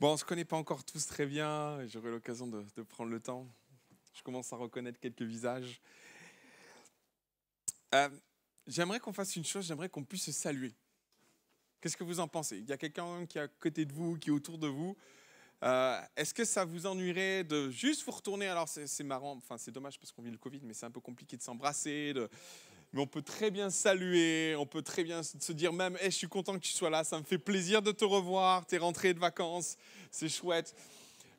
Bon, on ne se connaît pas encore tous très bien, j'aurai l'occasion de, prendre le temps. Je commence à reconnaître quelques visages. Euh, j'aimerais qu'on fasse une chose, j'aimerais qu'on puisse se saluer. Qu'est-ce que vous en pensez? Il y a quelqu'un qui est à côté de vous, qui est autour de vous. Euh, Est-ce que ça vous ennuierait de juste vous retourner? Alors c'est marrant, enfin c'est dommage parce qu'on vit le Covid, mais c'est un peu compliqué de s'embrasser, de, mais on peut très bien saluer, on peut très bien se dire même, je suis content que tu sois là, ça me fait plaisir de te revoir, tu es rentré de vacances, c'est chouette.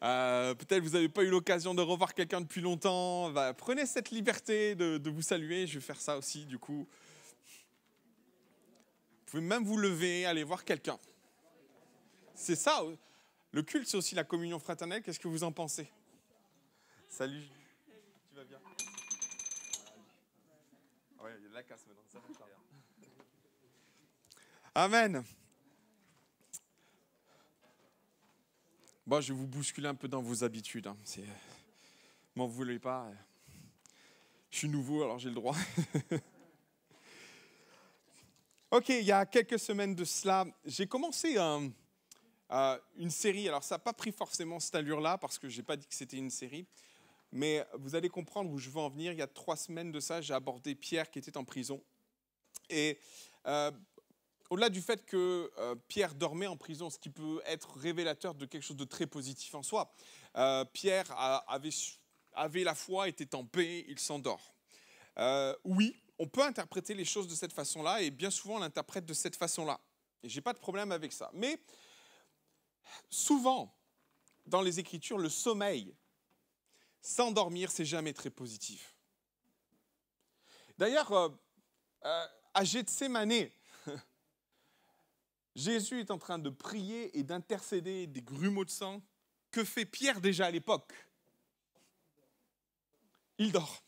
Euh, Peut-être vous n'avez pas eu l'occasion de revoir quelqu'un depuis longtemps. Prenez cette liberté de, de, vous saluer, je vais faire ça aussi du coup. Vous pouvez même vous lever, aller voir quelqu'un. C'est ça, le culte c'est aussi la communion fraternelle, qu'est-ce que vous en pensez? Salut, tu vas bien Ouais, il y a de la casse maintenant. Ça va Amen. Bon, je vais vous bousculer un peu dans vos habitudes. Hein. M'en voulez pas. Je suis nouveau, alors j'ai le droit. ok, il y a quelques semaines de cela, j'ai commencé euh, une série. Alors, ça n'a pas pris forcément cette allure-là, parce que je n'ai pas dit que c'était une série. Mais vous allez comprendre où je veux en venir. Il y a trois semaines de ça, j'ai abordé Pierre qui était en prison. Et euh, au-delà du fait que euh, Pierre dormait en prison, ce qui peut être révélateur de quelque chose de très positif en soi, euh, Pierre avait, la foi, était en paix, il s'endort. Oui, on peut interpréter les choses de cette façon-là, et bien souvent on l'interprète de cette façon-là. Et je n'ai pas de problème avec ça. Mais souvent, dans les Écritures, le sommeil s'endormir, c'est jamais très positif. D'ailleurs, euh, euh, à Gethsemane, Jésus est en train de prier et d'intercéder des grumeaux de sang. Que fait Pierre déjà à l'époque? Il dort.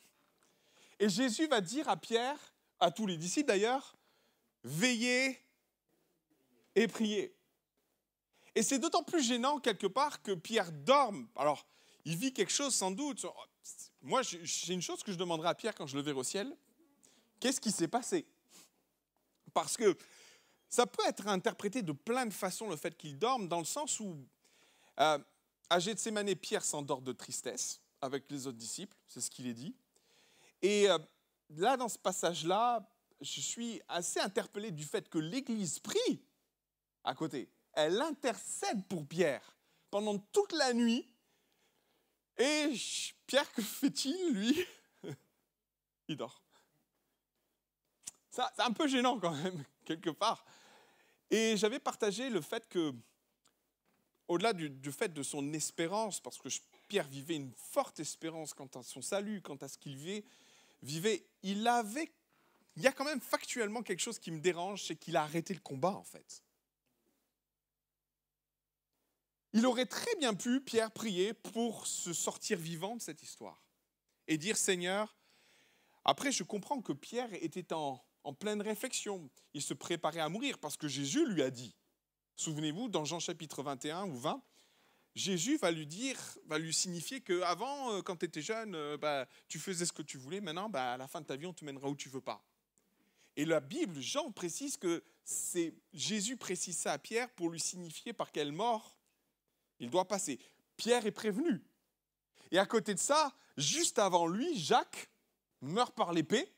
Et Jésus va dire à Pierre, à tous les disciples d'ailleurs, veillez et priez. Et c'est d'autant plus gênant quelque part que Pierre dorme. Alors, il vit quelque chose sans doute. Moi, j'ai une chose que je demanderai à Pierre quand je le verrai au ciel. Qu'est-ce qui s'est passé? Parce que ça peut être interprété de plein de façons le fait qu'il dorme, dans le sens où euh, à Gethsemane, Pierre s'endort de tristesse avec les autres disciples, c'est ce qu'il est dit. Et euh, là, dans ce passage-là, je suis assez interpellé du fait que l'Église prie à côté. Elle intercède pour Pierre pendant toute la nuit et Pierre, que fait-il, lui Il dort. C'est un peu gênant quand même, quelque part. Et j'avais partagé le fait que, au-delà du, du, fait de son espérance, parce que Pierre vivait une forte espérance quant à son salut, quant à ce qu'il vivait, vivait, il avait, il y a quand même factuellement quelque chose qui me dérange, c'est qu'il a arrêté le combat en fait. Il aurait très bien pu, Pierre, prier pour se sortir vivant de cette histoire et dire Seigneur, après je comprends que Pierre était en, en pleine réflexion, il se préparait à mourir parce que Jésus lui a dit, souvenez-vous, dans Jean chapitre 21 ou 20, Jésus va lui dire, va lui signifier que avant, euh, quand tu étais jeune, euh, bah, tu faisais ce que tu voulais. Maintenant, bah, à la fin de ta vie, on te mènera où tu veux pas. Et la Bible, Jean précise que c'est Jésus précise ça à Pierre pour lui signifier par quelle mort il doit passer. Pierre est prévenu. Et à côté de ça, juste avant lui, Jacques meurt par l'épée.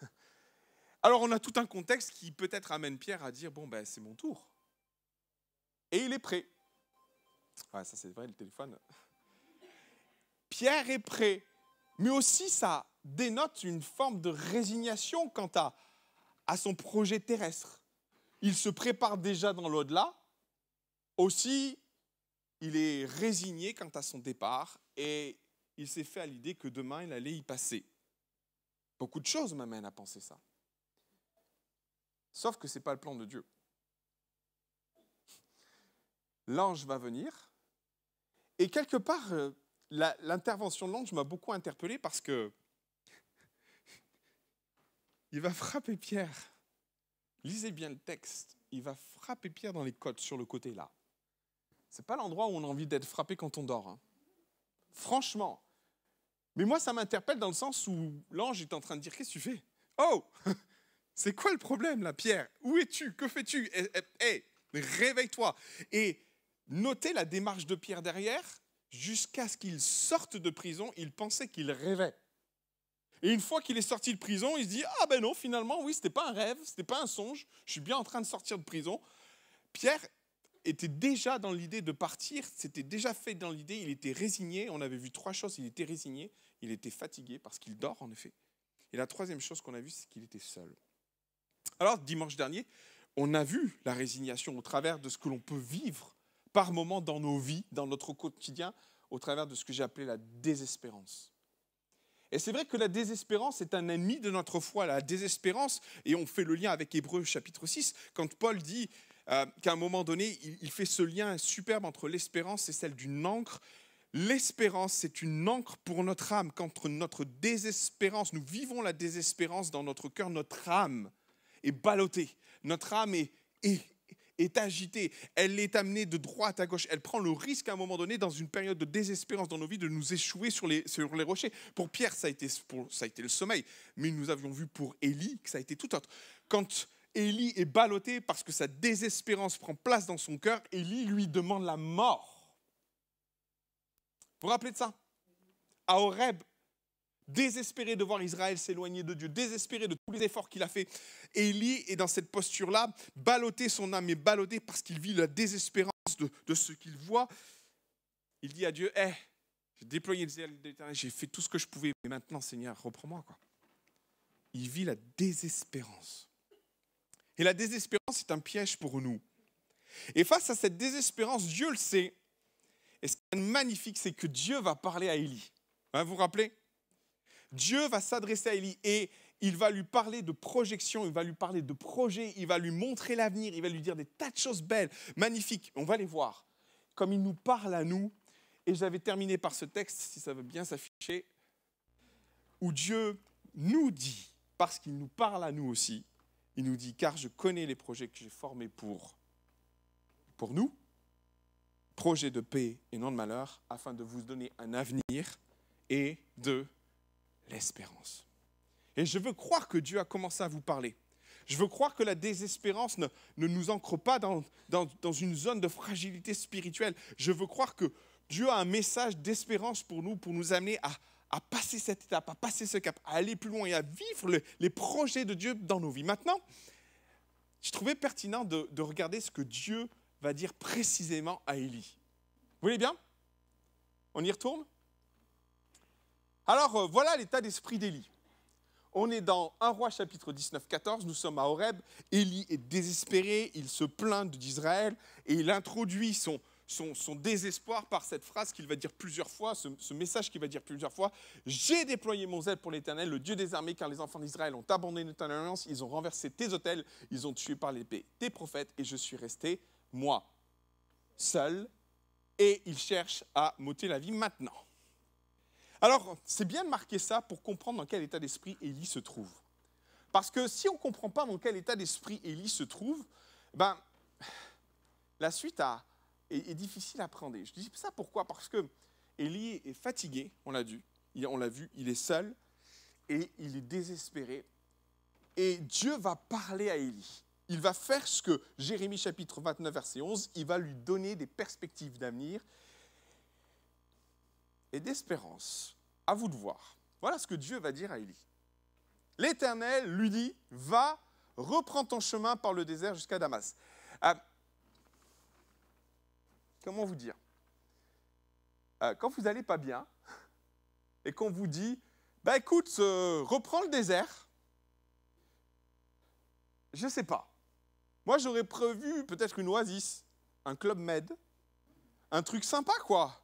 Alors on a tout un contexte qui peut-être amène Pierre à dire, bon, ben c'est mon tour. Et il est prêt. Ouais, ça c'est vrai, le téléphone. Pierre est prêt. Mais aussi ça dénote une forme de résignation quant à, à son projet terrestre. Il se prépare déjà dans l'au-delà. Aussi, il est résigné quant à son départ et il s'est fait à l'idée que demain il allait y passer. Beaucoup de choses m'amènent à penser ça. Sauf que ce n'est pas le plan de Dieu. L'ange va venir et quelque part, euh, l'intervention de l'ange m'a beaucoup interpellé parce que il va frapper Pierre. Lisez bien le texte. Il va frapper Pierre dans les côtes sur le côté là n'est pas l'endroit où on a envie d'être frappé quand on dort. Hein. Franchement. Mais moi, ça m'interpelle dans le sens où l'ange est en train de dire Qu'est-ce que tu fais? Oh C'est quoi le problème là, Pierre? Où es-tu? Que fais-tu? Hé, eh, eh, réveille-toi. Et notez la démarche de Pierre derrière. Jusqu'à ce qu'il sorte de prison, il pensait qu'il rêvait. Et une fois qu'il est sorti de prison, il se dit Ah ben non, finalement, oui, c'était pas un rêve, c'était pas un songe, je suis bien en train de sortir de prison. Pierre était déjà dans l'idée de partir, c'était déjà fait dans l'idée, il était résigné. On avait vu trois choses il était résigné, il était fatigué parce qu'il dort en effet. Et la troisième chose qu'on a vue, c'est qu'il était seul. Alors, dimanche dernier, on a vu la résignation au travers de ce que l'on peut vivre par moment dans nos vies, dans notre quotidien, au travers de ce que j'ai appelé la désespérance. Et c'est vrai que la désespérance est un ennemi de notre foi, la désespérance, et on fait le lien avec Hébreu chapitre 6, quand Paul dit euh, qu'à un moment donné, il, fait ce lien superbe entre l'espérance et celle d'une encre. L'espérance, c'est une encre pour notre âme. Contre notre désespérance, nous vivons la désespérance dans notre cœur, notre âme est ballottée, notre âme est, est, agitée, elle est amenée de droite à gauche, elle prend le risque à un moment donné, dans une période de désespérance dans nos vies, de nous échouer sur les, sur les rochers. Pour Pierre, ça a, été, ça a été le sommeil, mais nous avions vu pour Élie que ça a été tout autre. Quand Élie est ballotté parce que sa désespérance prend place dans son cœur, Élie lui demande la mort. Vous vous rappelez de ça? À Horeb, désespéré de voir Israël s'éloigner de Dieu, désespéré de tous les efforts qu'il a fait. Élie est dans cette posture-là, ballotté, son âme est ballottée parce qu'il vit la désespérance de, ce qu'il voit. Il dit à Dieu, hé, j'ai déployé le zèle j'ai fait tout ce que je pouvais, mais maintenant, Seigneur, reprends-moi. Il vit la désespérance. Et la désespérance est un piège pour nous. Et face à cette désespérance, Dieu le sait. Et ce qui est magnifique, c'est que Dieu va parler à Élie. Hein, vous vous rappelez? Dieu va s'adresser à Élie et il va lui parler de projection, il va lui parler de projet, il va lui montrer l'avenir, il va lui dire des tas de choses belles, magnifiques. On va les voir. Comme il nous parle à nous. Et j'avais terminé par ce texte, si ça veut bien s'afficher, où Dieu nous dit, parce qu'il nous parle à nous aussi, il nous dit, car je connais les projets que j'ai formés pour, pour nous, projets de paix et non de malheur, afin de vous donner un avenir et de l'espérance. Et je veux croire que Dieu a commencé à vous parler. Je veux croire que la désespérance ne, ne nous ancre pas dans, dans, une zone de fragilité spirituelle. Je veux croire que Dieu a un message d'espérance pour nous, pour nous amener à, à, passer cette étape, à passer ce cap, à aller plus loin et à vivre les projets de Dieu dans nos vies. Maintenant, je trouvais pertinent de, de regarder ce que Dieu va dire précisément à Élie. Vous voulez bien? On y retourne? Alors euh, voilà l'état d'esprit d'Élie. On est dans 1 roi chapitre 19, 14, nous sommes à Horeb, Élie est désespéré, il se plaint d'Israël et il introduit son, son, désespoir par cette phrase qu'il va dire plusieurs fois, ce, message qu'il va dire plusieurs fois. J'ai déployé mon zèle pour l'Éternel, le Dieu des armées, car les enfants d'Israël ont abandonné ton alliance, ils ont renversé tes hôtels, ils ont tué par l'épée tes prophètes, et je suis resté, moi, seul, et ils cherchent à m'ôter la vie maintenant. Alors, c'est bien de marquer ça pour comprendre dans quel état d'esprit Élie se trouve. Parce que si on ne comprend pas dans quel état d'esprit Élie se trouve, ben, la suite est, difficile à appréhender. Je dis ça pourquoi? Parce que Élie est fatigué, on l'a vu, on l'a vu, il est seul et il est désespéré. Et Dieu va parler à Élie. Il va faire ce que Jérémie chapitre 29 verset 11, il va lui donner des perspectives d'avenir et d'espérance. À vous de voir. Voilà ce que Dieu va dire à Élie. L'Éternel lui dit, va, reprends ton chemin par le désert jusqu'à Damas. Comment vous dire? Euh, Quand vous n'allez pas bien et qu'on vous dit, bah écoute, euh, reprends le désert, je ne sais pas. Moi, j'aurais prévu peut-être une oasis, un club med, un truc sympa, quoi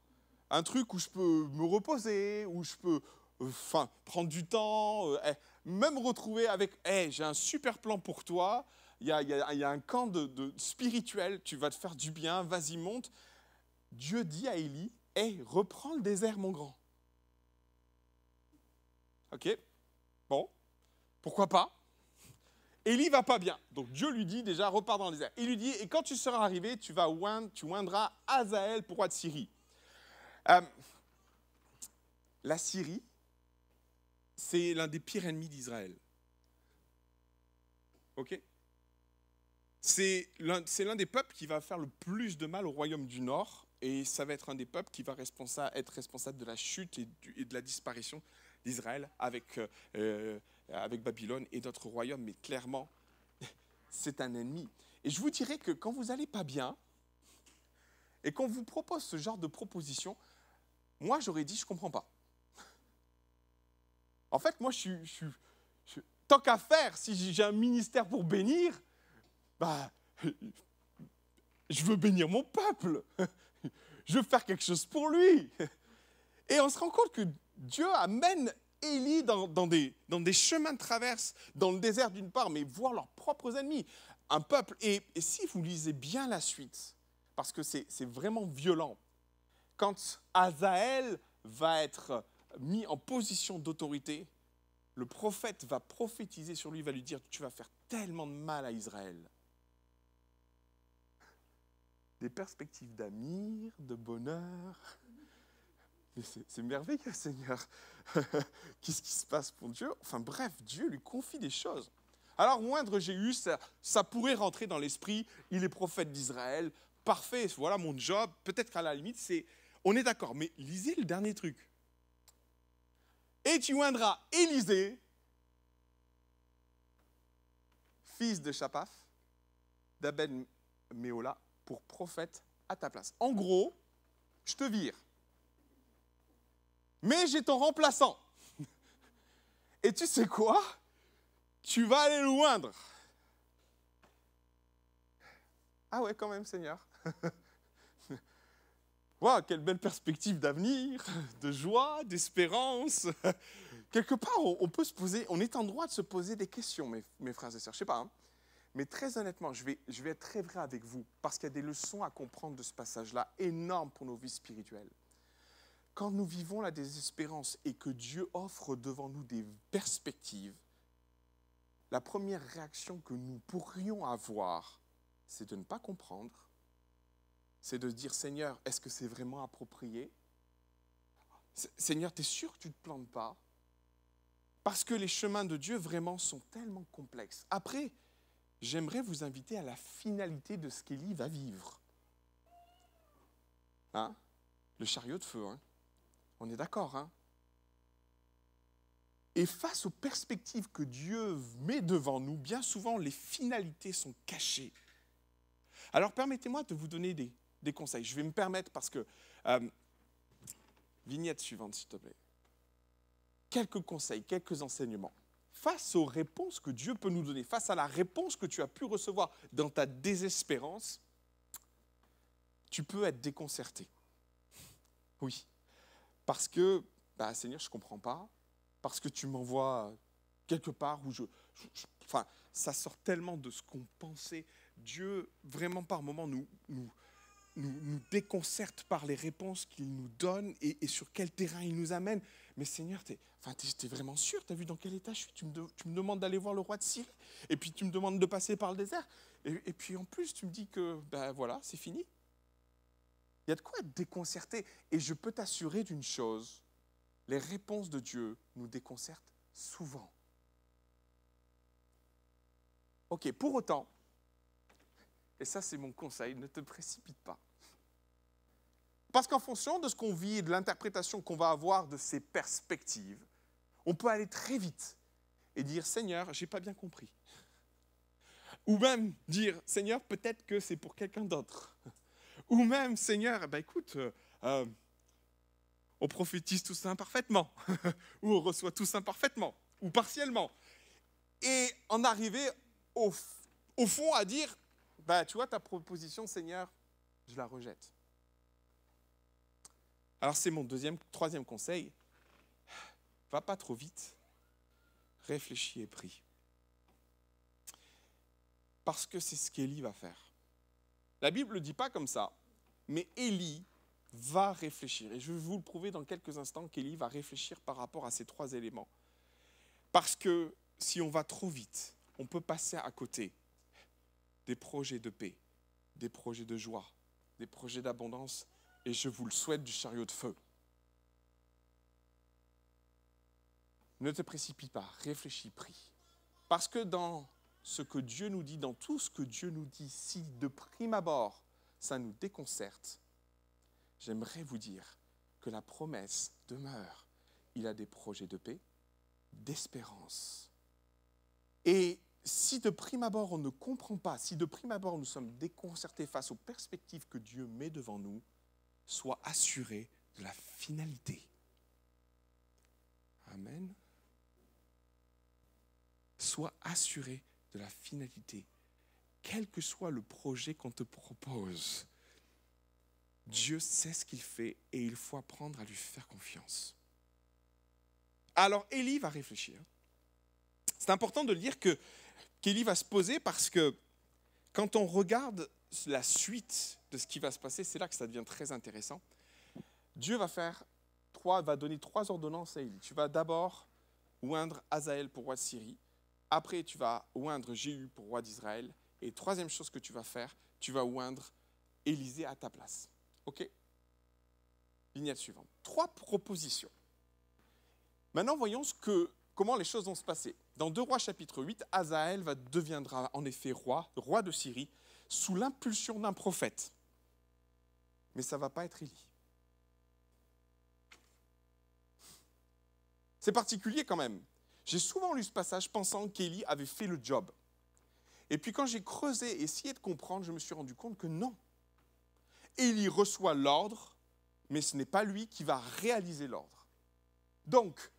un truc où je peux me reposer, où je peux euh, enfin, prendre du temps, eh, même retrouver avec hey, j'ai un super plan pour toi, il y a, un camp de, spirituel, tu vas te faire du bien, vas-y, monte. Dieu dit à Élie hey, reprends le désert, mon grand. Ok, bon, pourquoi pas? Élie va pas bien. Donc Dieu lui dit déjà, repars dans le désert. Il lui dit, et quand tu seras arrivé, tu vas oindre, tu oindras pour roi de Syrie. Euh, la Syrie, c'est l'un des pires ennemis d'Israël. OK? C'est l'un des peuples qui va faire le plus de mal au royaume du Nord, et ça va être un des peuples qui va être responsable de la chute et, de la disparition d'Israël avec, euh, euh, avec Babylone et d'autres royaumes, mais clairement, c'est un ennemi. Et je vous dirais que quand vous n'allez pas bien, et qu'on vous propose ce genre de proposition, moi j'aurais dit je ne comprends pas. En fait, moi je suis, tant qu'à faire, si j'ai un ministère pour bénir, bah, je veux bénir mon peuple. Je veux faire quelque chose pour lui. Et on se rend compte que Dieu amène Élie dans, des, chemins de traverse, dans le désert d'une part, mais voir leurs propres ennemis, un peuple. Et, et si vous lisez bien la suite, parce que c'est vraiment violent, quand Azaël va être mis en position d'autorité, le prophète va prophétiser sur lui, va lui dire, tu vas faire tellement de mal à Israël. Des perspectives d'avenir, de bonheur, c'est merveilleux, Seigneur. Qu'est-ce qui se passe pour Dieu? Enfin bref, Dieu lui confie des choses. Alors moindre eu, ça, ça pourrait rentrer dans l'esprit, il est prophète d'Israël, parfait, voilà mon job. Peut-être qu'à la limite, c'est, on est d'accord, mais lisez le dernier truc. Et tu oindras Élisée, fils de Chapaf, d'Aben Méola, pour prophète à ta place. En gros, je te vire mais j'ai ton remplaçant. Et tu sais quoi? Tu vas aller loindre. Ah ouais, quand même, Seigneur. Waouh, quelle belle perspective d'avenir, de joie, d'espérance. Quelque part, on peut se poser, on est en droit de se poser des questions, mes, mes frères et sœurs. Je sais pas, hein. Mais très honnêtement, je vais, être très vrai avec vous, parce qu'il y a des leçons à comprendre de ce passage-là, énormes pour nos vies spirituelles. Quand nous vivons la désespérance et que Dieu offre devant nous des perspectives, la première réaction que nous pourrions avoir, c'est de ne pas comprendre, c'est de dire Seigneur, est-ce que c'est vraiment approprié? Seigneur, tu es sûr que tu ne te plantes pas? Parce que les chemins de Dieu vraiment sont tellement complexes. Après, j'aimerais vous inviter à la finalité de ce qu'Élie va vivre. Hein? Le chariot de feu. Hein on est d'accord, hein? Et face aux perspectives que Dieu met devant nous, bien souvent, les finalités sont cachées. Alors permettez-moi de vous donner des, conseils. Je vais me permettre parce que... Euh, vignette suivante, s'il te plaît. Quelques conseils, quelques enseignements. Face aux réponses que Dieu peut nous donner, face à la réponse que tu as pu recevoir dans ta désespérance, tu peux être déconcerté. Oui. Parce que, bah, Seigneur, je ne comprends pas, parce que tu m'envoies quelque part où je, Enfin, ça sort tellement de ce qu'on pensait. Dieu, vraiment par moments, nous, nous, nous, déconcerte par les réponses qu'il nous donne et, sur quel terrain il nous amène. Mais Seigneur, tu es, enfin, vraiment sûr? Tu as vu dans quel état je suis? Tu me, demandes d'aller voir le roi de Syrie et puis tu me demandes de passer par le désert. Et, et puis en plus, tu me dis que, ben voilà, c'est fini. Il y a de quoi être déconcerté. Et je peux t'assurer d'une chose, les réponses de Dieu nous déconcertent souvent. Ok, pour autant, et ça c'est mon conseil, ne te précipite pas. Parce qu'en fonction de ce qu'on vit et de l'interprétation qu'on va avoir de ces perspectives, on peut aller très vite et dire Seigneur, j'ai pas bien compris. Ou même dire Seigneur, peut-être que c'est pour quelqu'un d'autre. Ou même, Seigneur, eh ben, écoute, euh, euh, on prophétise tous imparfaitement, ou on reçoit tous imparfaitement, ou partiellement. Et en arriver au, fond à dire, bah, tu vois, ta proposition, Seigneur, je la rejette. Alors c'est mon deuxième, troisième conseil. Va pas trop vite. Réfléchis et prie. Parce que c'est ce qu'Élie va faire. La Bible ne le dit pas comme ça, mais Élie va réfléchir. Et je vais vous le prouver dans quelques instants qu'Élie va réfléchir par rapport à ces trois éléments. Parce que si on va trop vite, on peut passer à côté des projets de paix, des projets de joie, des projets d'abondance, et je vous le souhaite du chariot de feu. Ne te précipite pas, réfléchis, prie. Parce que dans ce que Dieu nous dit, dans tout ce que Dieu nous dit, si de prime abord ça nous déconcerte, j'aimerais vous dire que la promesse demeure. Il a des projets de paix, d'espérance. Et si de prime abord on ne comprend pas, si de prime abord nous sommes déconcertés face aux perspectives que Dieu met devant nous, sois assuré de la finalité. Amen. Sois assuré de la finalité. Quel que soit le projet qu'on te propose, Dieu sait ce qu'il fait et il faut apprendre à lui faire confiance. Alors Élie va réfléchir. C'est important de lire que qu'Élie va se poser parce que quand on regarde la suite de ce qui va se passer, c'est là que ça devient très intéressant. Dieu va faire trois, va donner trois ordonnances à Élie. Tu vas d'abord oindre Azaël pour roi de Syrie. Après, tu vas oindre Jéhu pour roi d'Israël. Et troisième chose que tu vas faire, tu vas oindre Élisée à ta place. OK? Lignette suivante. Trois propositions. Maintenant, voyons ce que, comment les choses vont se passer. Dans 2 Rois chapitre 8, Azaël va, deviendra en effet roi, roi de Syrie, sous l'impulsion d'un prophète. Mais ça ne va pas être Élie. C'est particulier quand même. J'ai souvent lu ce passage pensant qu'Élie avait fait le job. Et puis quand j'ai creusé et essayé de comprendre, je me suis rendu compte que non. Élie reçoit l'ordre, mais ce n'est pas lui qui va réaliser l'ordre. Donc,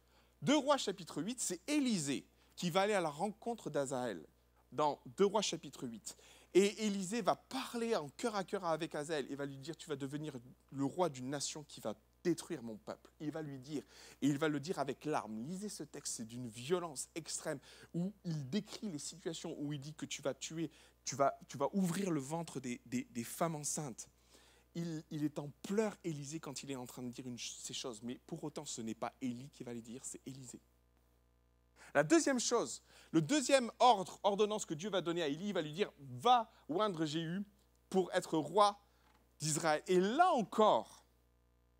2 Rois chapitre 8, c'est Élisée qui va aller à la rencontre d'Azaël dans 2 Rois chapitre 8. Et Élisée va parler en cœur à cœur avec Azaël et va lui dire, tu vas devenir le roi d'une nation qui va détruire mon peuple. Il va lui dire, et il va le dire avec larmes. Lisez ce texte, c'est d'une violence extrême, où il décrit les situations où il dit que tu vas tuer, tu vas, ouvrir le ventre des, femmes enceintes. Il, est en pleurs, Élisée, quand il est en train de dire ces choses. Mais pour autant, ce n'est pas Élie qui va les dire, c'est Élisée. La deuxième chose, le deuxième ordre, ordonnance que Dieu va donner à Élie, il va lui dire va oindre Jéhu pour être roi d'Israël. Et là encore,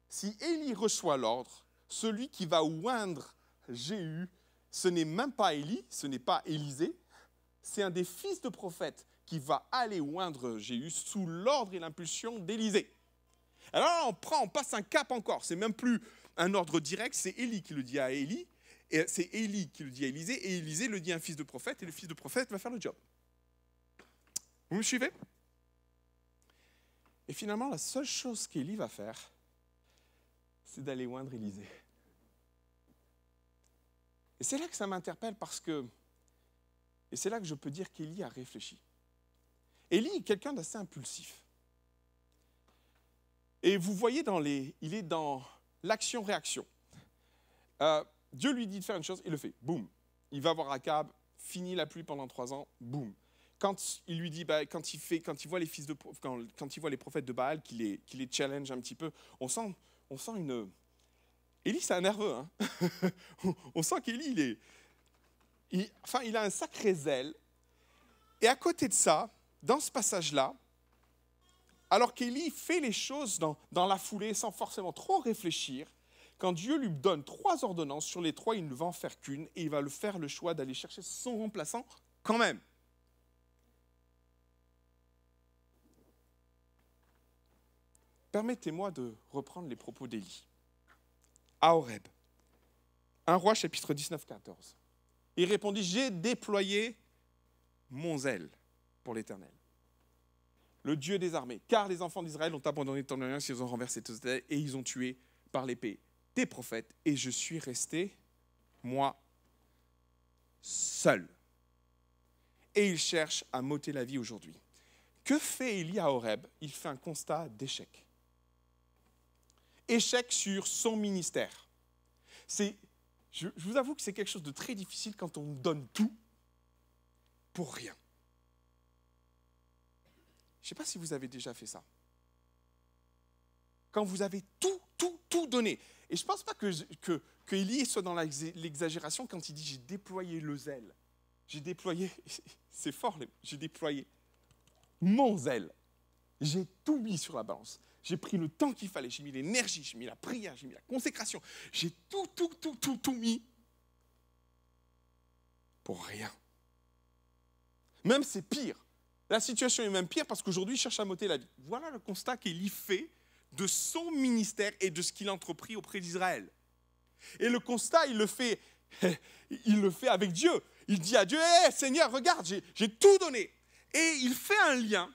si Élie reçoit l'ordre, celui qui va oindre Jéhu, ce n'est même pas Élie, ce n'est pas Élisée, c'est un des fils de prophète qui va aller oindre Jéhu sous l'ordre et l'impulsion d'Élisée. Alors là, on prend, on passe un cap encore. C'est même plus un ordre direct, c'est Élie qui le dit à Élie. Et c'est Élie qui le dit à Élisée, et Élisée le dit à un fils de prophète, et le fils de prophète va faire le job. Vous me suivez? Et finalement, la seule chose qu'Élie va faire, c'est d'aller oindre Élisée. Et c'est là que ça m'interpelle parce que, et c'est là que je peux dire qu'Élie a réfléchi. Élie est quelqu'un d'assez impulsif. Et vous voyez, dans les, il est dans l'action-réaction. Euh, Dieu lui dit de faire une chose, il le fait. Boum. Il va voir Akab, finit la pluie pendant trois ans, boum. Quand il lui dit, bah, quand, il fait, quand il voit les fils de, quand, quand il voit les prophètes de Baal, qu'il les, les challenge un petit peu, on sent, on sent une. Élie, c'est un nerveux. Hein on sent qu'Élie, il est. Il, enfin, il a un sacré zèle. Et à côté de ça, dans ce passage-là, alors qu'Élie fait les choses dans, dans la foulée sans forcément trop réfléchir, quand Dieu lui donne trois ordonnances, sur les trois, il ne va en faire qu'une, et il va le faire le choix d'aller chercher son remplaçant quand même. Permettez-moi de reprendre les propos d'Élie. À Horeb, un roi chapitre 19, 14. Il répondit, j'ai déployé mon zèle pour l'Éternel, le Dieu des armées, car les enfants d'Israël ont abandonné ton alliance, ils ont renversé tous et ils ont tué par l'épée des prophètes et je suis resté, moi, seul. Et il cherche à m'ôter la vie aujourd'hui. Que fait Élie à Horeb? Il fait un constat d'échec. Échec sur son ministère. C'est, je, je vous avoue que c'est quelque chose de très difficile quand on donne tout pour rien. Je ne sais pas si vous avez déjà fait ça. Quand vous avez tout, tout, tout donné. Et je ne pense pas que, que, que soit dans l'exagération quand il dit j'ai déployé le zèle. J'ai déployé, c'est fort, j'ai déployé mon zèle. J'ai tout mis sur la balance. J'ai pris le temps qu'il fallait, j'ai mis l'énergie, j'ai mis la prière, j'ai mis la consécration. J'ai tout, tout, tout, tout, tout mis pour rien. Même c'est pire. La situation est même pire parce qu'aujourd'hui, il cherche à m'ôter la vie. Voilà le constat qu'Élie fait de son ministère et de ce qu'il a entrepris auprès d'Israël. Et le constat, il le fait, il le fait avec Dieu. Il dit à Dieu, hé Seigneur, regarde, j'ai tout donné. Et il fait un lien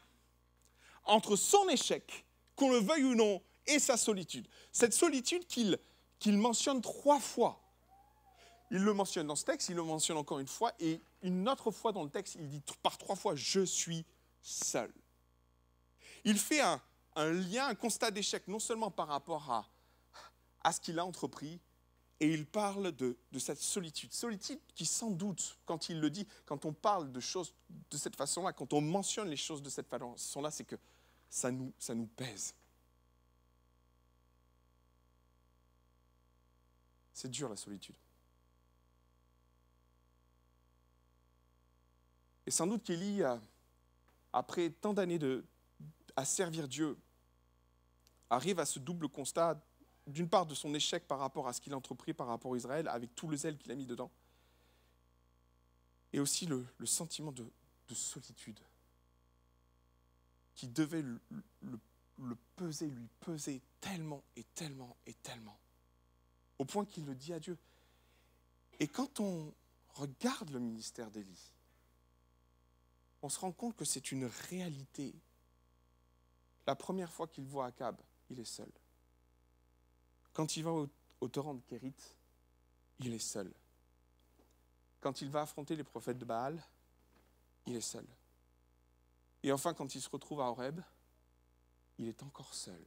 entre son échec, qu'on le veuille ou non, et sa solitude. Cette solitude qu'il mentionne trois fois. Il le mentionne dans ce texte, il le mentionne encore une fois, et une autre fois dans le texte, il dit par trois fois, je suis seul. Il fait un, lien, un constat d'échec, non seulement par rapport à, à ce qu'il a entrepris, et il parle de, de, cette solitude. Solitude qui, sans doute, quand il le dit, quand on parle de choses de cette façon-là, quand on mentionne les choses de cette façon-là, c'est que ça nous, ça nous pèse. C'est dur la solitude. Et sans doute qu'Élie, après tant d'années à servir Dieu, arrive à ce double constat, d'une part de son échec par rapport à ce qu'il a entrepris par rapport à Israël, avec tout le zèle qu'il a mis dedans, et aussi le, sentiment de, solitude qui devait le peser, lui peser tellement et tellement et tellement au point qu'il le dit à Dieu. Et quand on regarde le ministère d'Élie, on se rend compte que c'est une réalité. La première fois qu'il voit Akab, il est seul. Quand il va au, torrent de Kérit, il est seul. Quand il va affronter les prophètes de Baal, il est seul. Et enfin, quand il se retrouve à Horeb, il est encore seul.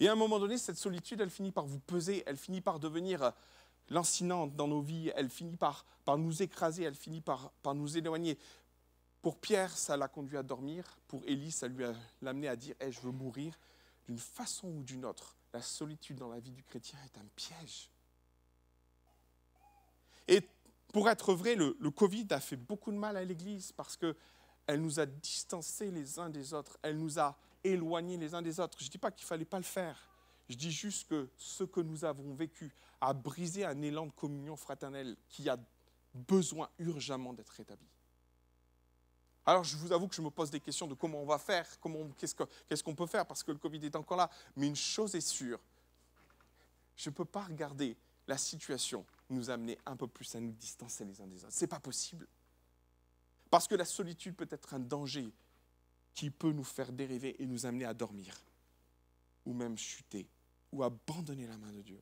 Et à un moment donné, cette solitude, elle finit par vous peser, elle finit par devenir euh, lancinante dans nos vies, elle finit par, nous écraser, elle finit par nous éloigner. Pour Pierre, ça l'a conduit à dormir. Pour Élie, ça lui a amené à dire hey, Je veux mourir. D'une façon ou d'une autre, la solitude dans la vie du chrétien est un piège. Et pour être vrai, le, le Covid a fait beaucoup de mal à l'Église parce qu'elle nous a distancés les uns des autres. Elle nous a éloignés les uns des autres. Je ne dis pas qu'il ne fallait pas le faire. Je dis juste que ce que nous avons vécu a brisé un élan de communion fraternelle qui a besoin urgemment d'être rétabli. Alors je vous avoue que je me pose des questions de comment on va faire, comment, qu'est-ce, qu'on peut faire, parce que le Covid est encore là. Mais une chose est sûre, je ne peux pas regarder la situation nous amener un peu plus à nous distancer les uns des autres. Ce n'est pas possible. Parce que la solitude peut être un danger qui peut nous faire dériver et nous amener à dormir, ou même chuter, ou abandonner la main de Dieu.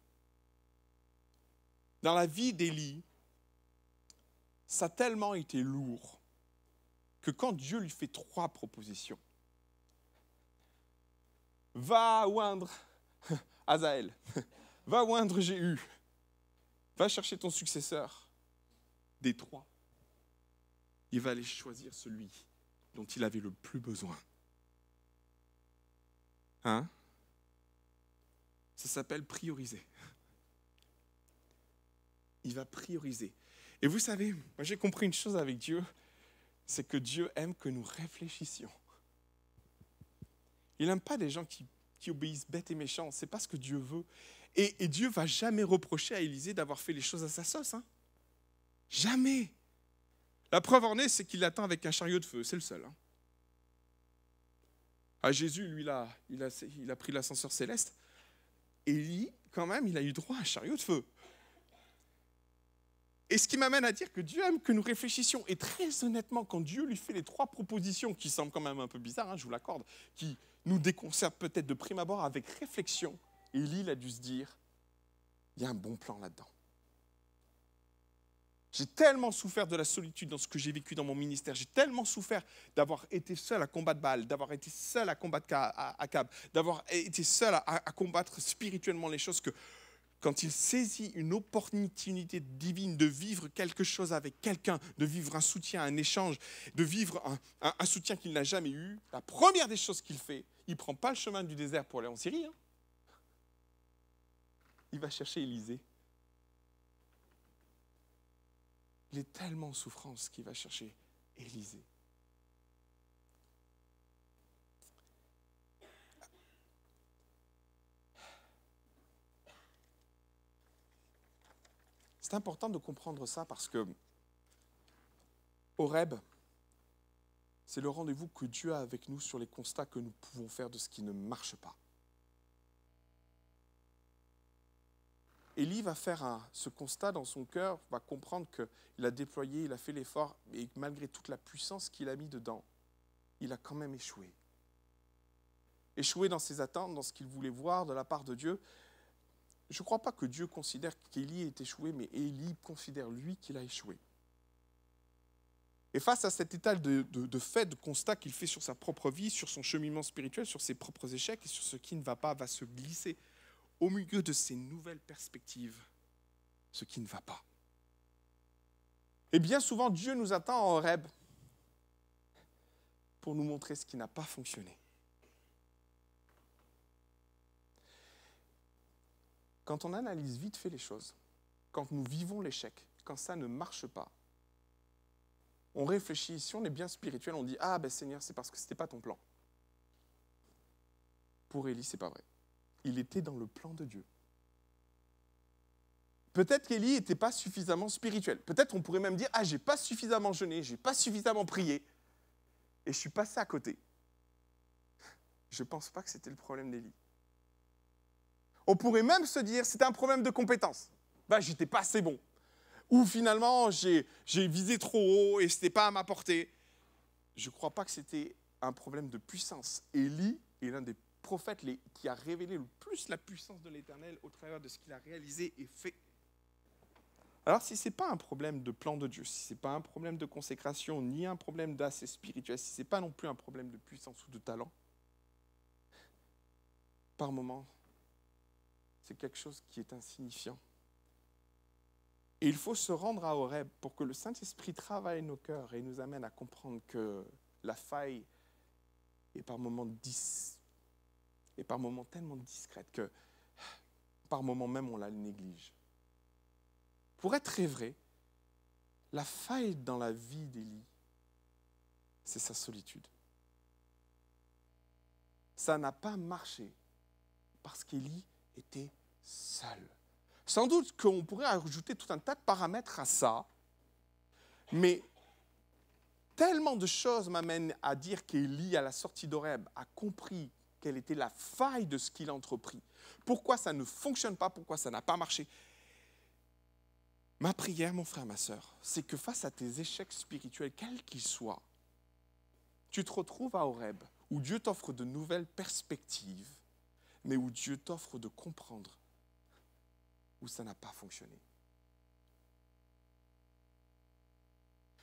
Dans la vie d'Élie, ça a tellement été lourd que quand Dieu lui fait trois propositions, va oindre Azaël, va oindre Jéhu, va chercher ton successeur, des trois, il va aller choisir celui dont il avait le plus besoin. Hein? Ça s'appelle prioriser. Il va prioriser. Et vous savez, moi j'ai compris une chose avec Dieu, c'est que Dieu aime que nous réfléchissions. Il n'aime pas des gens qui, obéissent bêtes et méchants. C'est pas ce que Dieu veut. Et, Dieu va jamais reprocher à Élisée d'avoir fait les choses à sa sauce. Hein. Jamais. La preuve en est, c'est qu'il l'attend avec un chariot de feu. C'est le seul. Hein. À Jésus, lui, il, a, il a pris l'ascenseur céleste. Lui, quand même, il a eu droit à un chariot de feu. Et ce qui m'amène à dire que Dieu aime que nous réfléchissions. Et très honnêtement, quand Dieu lui fait les trois propositions, qui semblent quand même un peu bizarres, hein, je vous l'accorde, qui nous déconcertent peut-être de prime abord avec réflexion, Élie a dû se dire, il y a un bon plan là-dedans. J'ai tellement souffert de la solitude dans ce que j'ai vécu dans mon ministère. J'ai tellement souffert d'avoir été seul à combattre Baal, d'avoir été seul à combattre Akab, d'avoir été seul à, combattre spirituellement les choses que quand il saisit une opportunité divine de vivre quelque chose avec quelqu'un, de vivre un soutien, un échange, de vivre un, soutien qu'il n'a jamais eu, la première des choses qu'il fait, il ne prend pas le chemin du désert pour aller en Syrie. Hein. Il va chercher Élisée Il est tellement en souffrance qu'il va chercher Élisée. C'est important de comprendre ça parce que Horeb, c'est le rendez-vous que Dieu a avec nous sur les constats que nous pouvons faire de ce qui ne marche pas. Élie va faire ce constat dans son cœur, va comprendre qu'il a déployé, il a fait l'effort, et malgré toute la puissance qu'il a mis dedans, il a quand même échoué. Échoué dans ses attentes, dans ce qu'il voulait voir de la part de Dieu. Je ne crois pas que Dieu considère qu'Élie ait échoué, mais Élie considère lui qu'il a échoué. Et face à cet état de, de fait, de constat qu'il fait sur sa propre vie, sur son cheminement spirituel, sur ses propres échecs et sur ce qui ne va pas, va se glisser au milieu de ces nouvelles perspectives, ce qui ne va pas. Et bien souvent, Dieu nous attend en rêve pour nous montrer ce qui n'a pas fonctionné. Quand on analyse vite fait les choses, quand nous vivons l'échec, quand ça ne marche pas, on réfléchit, si on est bien spirituel, on dit Ah ben Seigneur, c'est parce que ce n'était pas ton plan. Pour Élie, c'est pas vrai. Il était dans le plan de Dieu. Peut-être qu'Élie n'était pas suffisamment spirituel. Peut-être on pourrait même dire Ah, j'ai pas suffisamment jeûné, j'ai pas suffisamment prié, et je suis passé à côté. Je ne pense pas que c'était le problème d'Élie. On pourrait même se dire c'était un problème de compétence. Ben, j'étais pas assez bon. Ou finalement, j'ai visé trop haut et ce n'était pas à ma portée. Je ne crois pas que c'était un problème de puissance. Élie est l'un des prophètes qui a révélé le plus la puissance de l'Éternel au travers de ce qu'il a réalisé et fait. Alors si ce n'est pas un problème de plan de Dieu, si ce n'est pas un problème de consécration, ni un problème d'assez spirituel, si ce n'est pas non plus un problème de puissance ou de talent, par moment, c'est quelque chose qui est insignifiant. Et il faut se rendre à Horeb pour que le Saint-Esprit travaille nos cœurs et nous amène à comprendre que la faille est par moments, est par moments tellement discrète que par moments même on la néglige. Pour être vrai, la faille dans la vie d'Élie, c'est sa solitude. Ça n'a pas marché parce qu'Élie était seul. Sans doute qu'on pourrait ajouter tout un tas de paramètres à ça, mais tellement de choses m'amènent à dire qu'Élie, à la sortie d'Oreb, a compris quelle était la faille de ce qu'il a entrepris. Pourquoi ça ne fonctionne pas, pourquoi ça n'a pas marché. Ma prière, mon frère, ma soeur, c'est que face à tes échecs spirituels, quels qu'ils soient, tu te retrouves à Horeb, où Dieu t'offre de nouvelles perspectives, mais où Dieu t'offre de comprendre où ça n'a pas fonctionné.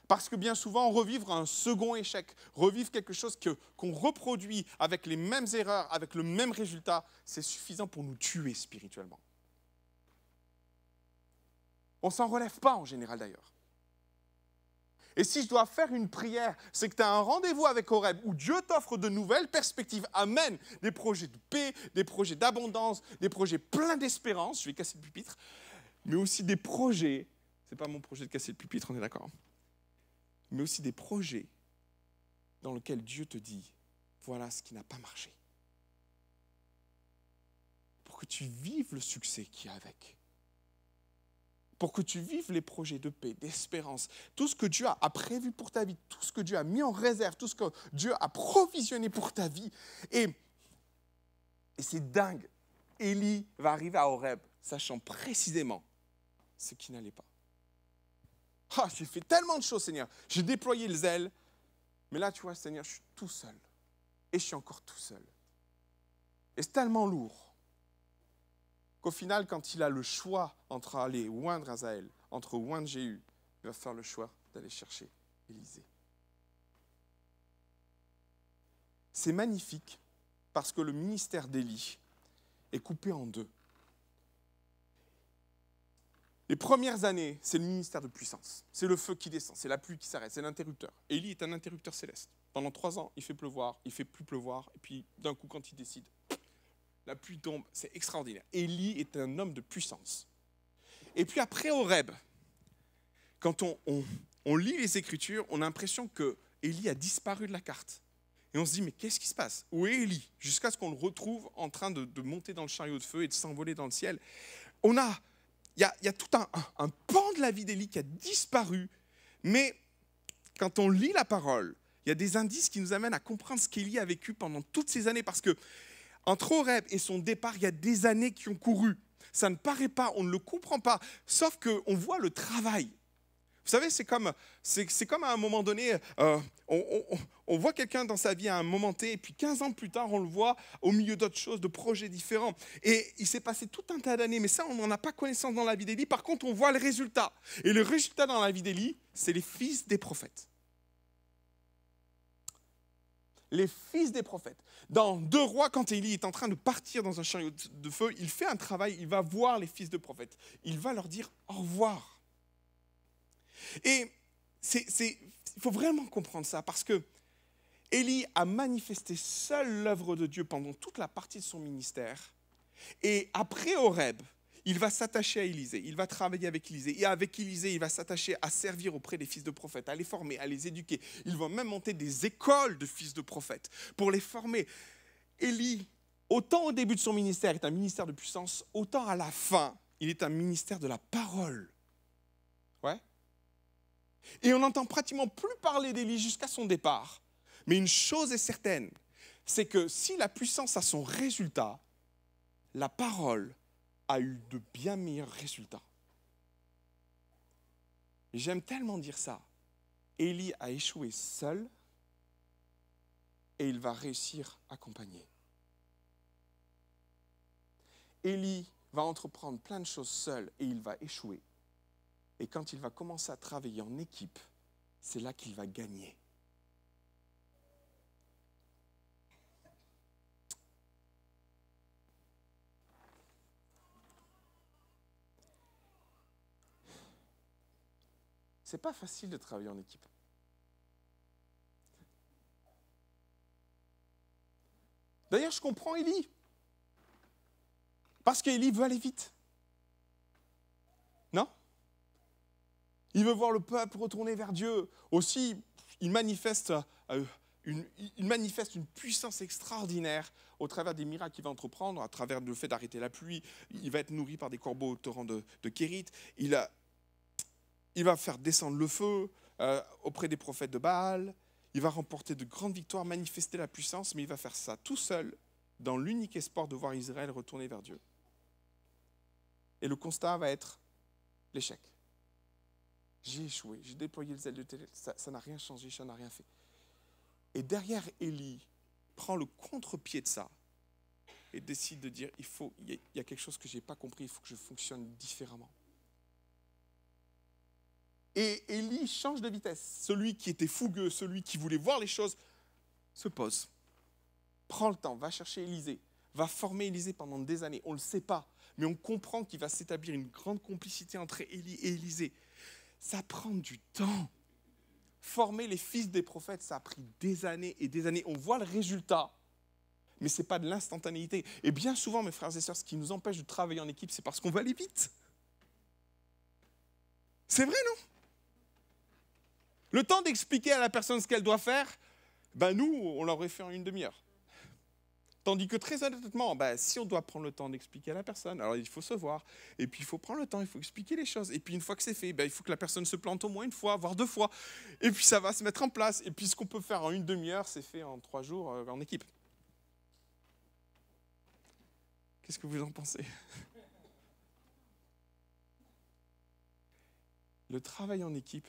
Parce que bien souvent, revivre un second échec, revivre quelque chose qu'on reproduit avec les mêmes erreurs, avec le même résultat, c'est suffisant pour nous tuer spirituellement. On s'en relève pas en général d'ailleurs. Et si je dois faire une prière, c'est que tu as un rendez-vous avec Horeb où Dieu t'offre de nouvelles perspectives, amène des projets de paix, des projets d'abondance, des projets pleins d'espérance. Je vais casser le pupitre, mais aussi des projets. C'est pas mon projet de casser le pupitre, on est d'accord. Mais aussi des projets dans lesquels Dieu te dit voilà ce qui n'a pas marché. Pour que tu vives le succès qui a avec pour que tu vives les projets de paix, d'espérance, tout ce que Dieu a prévu pour ta vie, tout ce que Dieu a mis en réserve, tout ce que Dieu a provisionné pour ta vie. Et, c'est dingue. Élie va arriver à Horeb, sachant précisément ce qui n'allait pas. Ah, j'ai fait tellement de choses, Seigneur. J'ai déployé le zèle. Mais là, tu vois, Seigneur, je suis tout seul. Et je suis encore tout seul. Et c'est tellement lourd qu'au final, quand il a le choix entre aller oindre Azaël, entre oindre Jéhu, il va faire le choix d'aller chercher Élisée. C'est magnifique parce que le ministère d'Élie est coupé en deux. Les premières années, c'est le ministère de puissance. C'est le feu qui descend, c'est la pluie qui s'arrête, c'est l'interrupteur. Élie est un interrupteur céleste. Pendant trois ans, il fait pleuvoir, il fait plus pleuvoir, et puis d'un coup, quand il décide, la pluie tombe, c'est extraordinaire. Élie est un homme de puissance. Et puis après Horeb, quand on, lit les Écritures, on a l'impression que Élie a disparu de la carte. Et on se dit, mais qu'est-ce qui se passe? Où est Élie? Jusqu'à ce qu'on le retrouve en train de, monter dans le chariot de feu et de s'envoler dans le ciel. On a, il y a, tout un, un, pan de la vie d'Élie qui a disparu, mais quand on lit la parole, il y a des indices qui nous amènent à comprendre ce qu'Élie a vécu pendant toutes ces années. Parce que entre Horeb et son départ, il y a des années qui ont couru. Ça ne paraît pas, on ne le comprend pas, sauf qu'on voit le travail. Vous savez, c'est comme, c'est, comme à un moment donné, euh, on, voit quelqu'un dans sa vie à un moment T, et puis 15 ans plus tard, on le voit au milieu d'autres choses, de projets différents. Et il s'est passé tout un tas d'années, mais ça, on n'en a pas connaissance dans la vie d'Élie. Par contre, on voit le résultat. Et le résultat dans la vie d'Élie, c'est les fils des prophètes. Les fils des prophètes. Dans Deux Rois, quand Élie est en train de partir dans un chariot de feu, il fait un travail, il va voir les fils de prophètes. Il va leur dire au revoir. Et il faut vraiment comprendre ça parce que Élie a manifesté seul l'œuvre de Dieu pendant toute la partie de son ministère. Et après Horeb, il va s'attacher à Élisée, il va travailler avec Élisée. Et avec Élisée, il va s'attacher à servir auprès des fils de prophètes, à les former, à les éduquer. Il va même monter des écoles de fils de prophètes pour les former. Élie, autant au début de son ministère, est un ministère de puissance, autant à la fin, il est un ministère de la parole. Ouais et on n'entend pratiquement plus parler d'Élie jusqu'à son départ. Mais une chose est certaine, c'est que si la puissance a son résultat, la parole a eu de bien meilleurs résultats. J'aime tellement dire ça. Élie a échoué seul et il va réussir accompagné. Élie va entreprendre plein de choses seul et il va échouer. Et quand il va commencer à travailler en équipe, c'est là qu'il va gagner. C'est pas facile de travailler en équipe. D'ailleurs, je comprends Élie. Parce qu'Élie veut aller vite. Non? Il veut voir le peuple retourner vers Dieu. Aussi, il manifeste, euh, une, il manifeste une puissance extraordinaire au travers des miracles qu'il va entreprendre, à travers le fait d'arrêter la pluie. Il va être nourri par des corbeaux au torrent de, de Kérit. Il, a, il va faire descendre le feu euh, auprès des prophètes de Baal. Il va remporter de grandes victoires, manifester la puissance, mais il va faire ça tout seul, dans l'unique espoir de voir Israël retourner vers Dieu. Et le constat va être l'échec. J'ai échoué, j'ai déployé le zèle de télé, ça n'a rien changé, ça n'a rien fait. Et derrière Élie prend le contre-pied de ça et décide de dire il faut, il y a quelque chose que je n'ai pas compris, il faut que je fonctionne différemment. Et Élie change de vitesse. Celui qui était fougueux, celui qui voulait voir les choses, se pose, prend le temps, va chercher Élisée, va former Élisée pendant des années. On ne le sait pas, mais on comprend qu'il va s'établir une grande complicité entre Élie et Élisée. Ça prend du temps. Former les fils des prophètes, ça a pris des années et des années. On voit le résultat, mais ce n'est pas de l'instantanéité. Et bien souvent, mes frères et sœurs, ce qui nous empêche de travailler en équipe, c'est parce qu'on va aller vite. C'est vrai, non? Le temps d'expliquer à la personne ce qu'elle doit faire, ben nous, on l'aurait fait en une demi-heure. Tandis que très honnêtement, bah, si on doit prendre le temps d'expliquer à la personne, alors il faut se voir, et puis il faut prendre le temps, il faut expliquer les choses, et puis une fois que c'est fait, bah, il faut que la personne se plante au moins une fois, voire deux fois, et puis ça va se mettre en place, et puis ce qu'on peut faire en une demi-heure, c'est fait en trois jours euh, en équipe. Qu'est-ce que vous en pensez? Le travail en équipe,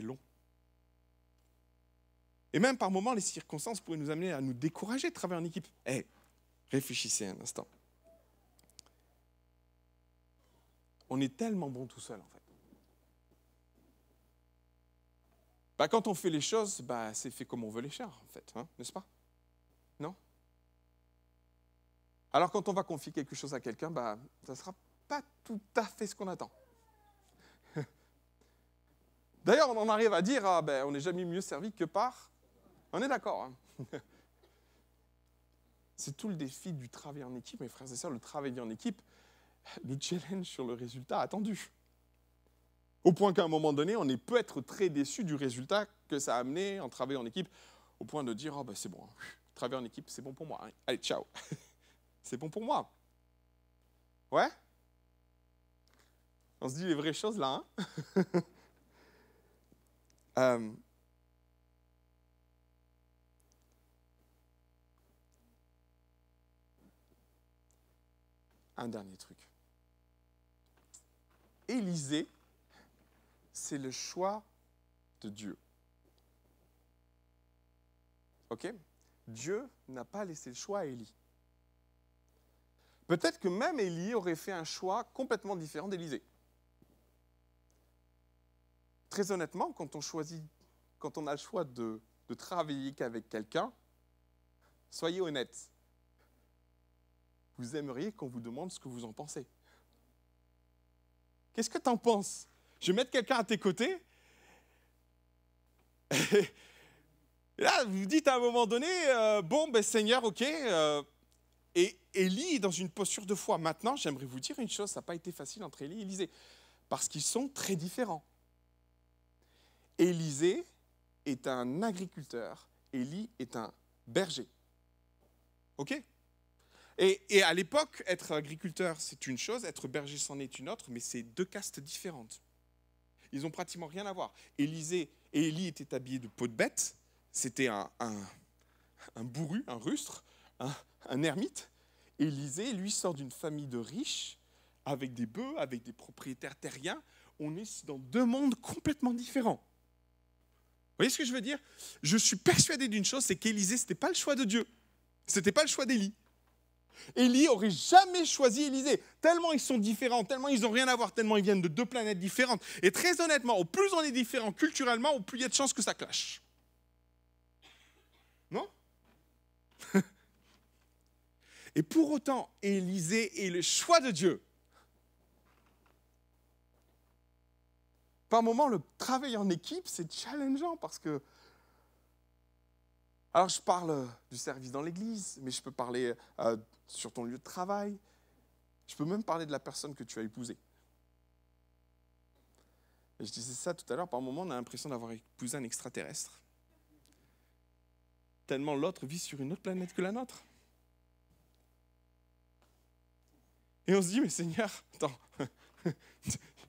long. Et même par moments, les circonstances pourraient nous amener à nous décourager de travailler en équipe. Eh, réfléchissez un instant. On est tellement bon tout seul, en fait. Bah, quand on fait les choses, bah, c'est fait comme on veut les faire, en fait, hein, n'est-ce pas? Non? Alors quand on va confier quelque chose à quelqu'un, bah, ça ne sera pas tout à fait ce qu'on attend. D'ailleurs, on en arrive à dire, ah, ben, on n'est jamais mieux servi que par on est d'accord. Hein. C'est tout le défi du travail en équipe, mes frères et sœurs, le travail en équipe nous challenge sur le résultat attendu. Au point qu'à un moment donné, on peut être très déçu du résultat que ça a amené en travaillant en équipe, au point de dire, oh c'est bon, hein. travailler en équipe, c'est bon pour moi. Hein. Allez, ciao. c'est bon pour moi. Ouais? On se dit les vraies choses là. Euh, un dernier truc. Élisée, c'est le choix de Dieu. OK? Dieu n'a pas laissé le choix à Élie. Peut-être que même Élie aurait fait un choix complètement différent d'Élisée. Très honnêtement, quand on choisit, quand on a le choix de, de travailler qu'avec quelqu'un, soyez honnête. Vous aimeriez qu'on vous demande ce que vous en pensez. Qu'est-ce que tu en penses? Je vais mettre quelqu'un à tes côtés. Et là, vous dites à un moment donné, euh, bon, ben Seigneur, ok. Euh, et Élie est dans une posture de foi. Maintenant, j'aimerais vous dire une chose, ça n'a pas été facile entre Élie et Élisée, parce qu'ils sont très différents. Élisée est un agriculteur, Élie est un berger. OK? Et, à l'époque, être agriculteur, c'est une chose, être berger, c'en est une autre, mais c'est deux castes différentes. Ils n'ont pratiquement rien à voir. Élisée et Élie étaient habillés de peau de bête, c'était un, un, bourru, un rustre, un, ermite. Élisée, lui, sort d'une famille de riches, avec des bœufs, avec des propriétaires terriens. On est dans deux mondes complètement différents. Vous voyez ce que je veux dire? Je suis persuadé d'une chose, c'est qu'Élisée, ce n'était pas le choix de Dieu. Ce n'était pas le choix d'Élie. Élie aurait jamais choisi Élisée. Tellement ils sont différents, tellement ils n'ont rien à voir, tellement ils viennent de deux planètes différentes. Et très honnêtement, au plus on est différent culturellement, au plus il y a de chances que ça clash. Non? Et pour autant, Élisée est le choix de Dieu. Par le travail en équipe, c'est challengeant parce que. Alors, je parle du service dans l'église, mais je peux parler euh, sur ton lieu de travail. Je peux même parler de la personne que tu as épousée. Je disais ça tout à l'heure, par moments, on a l'impression d'avoir épousé un extraterrestre tellement l'autre vit sur une autre planète que la nôtre. Et on se dit, mais Seigneur, attends,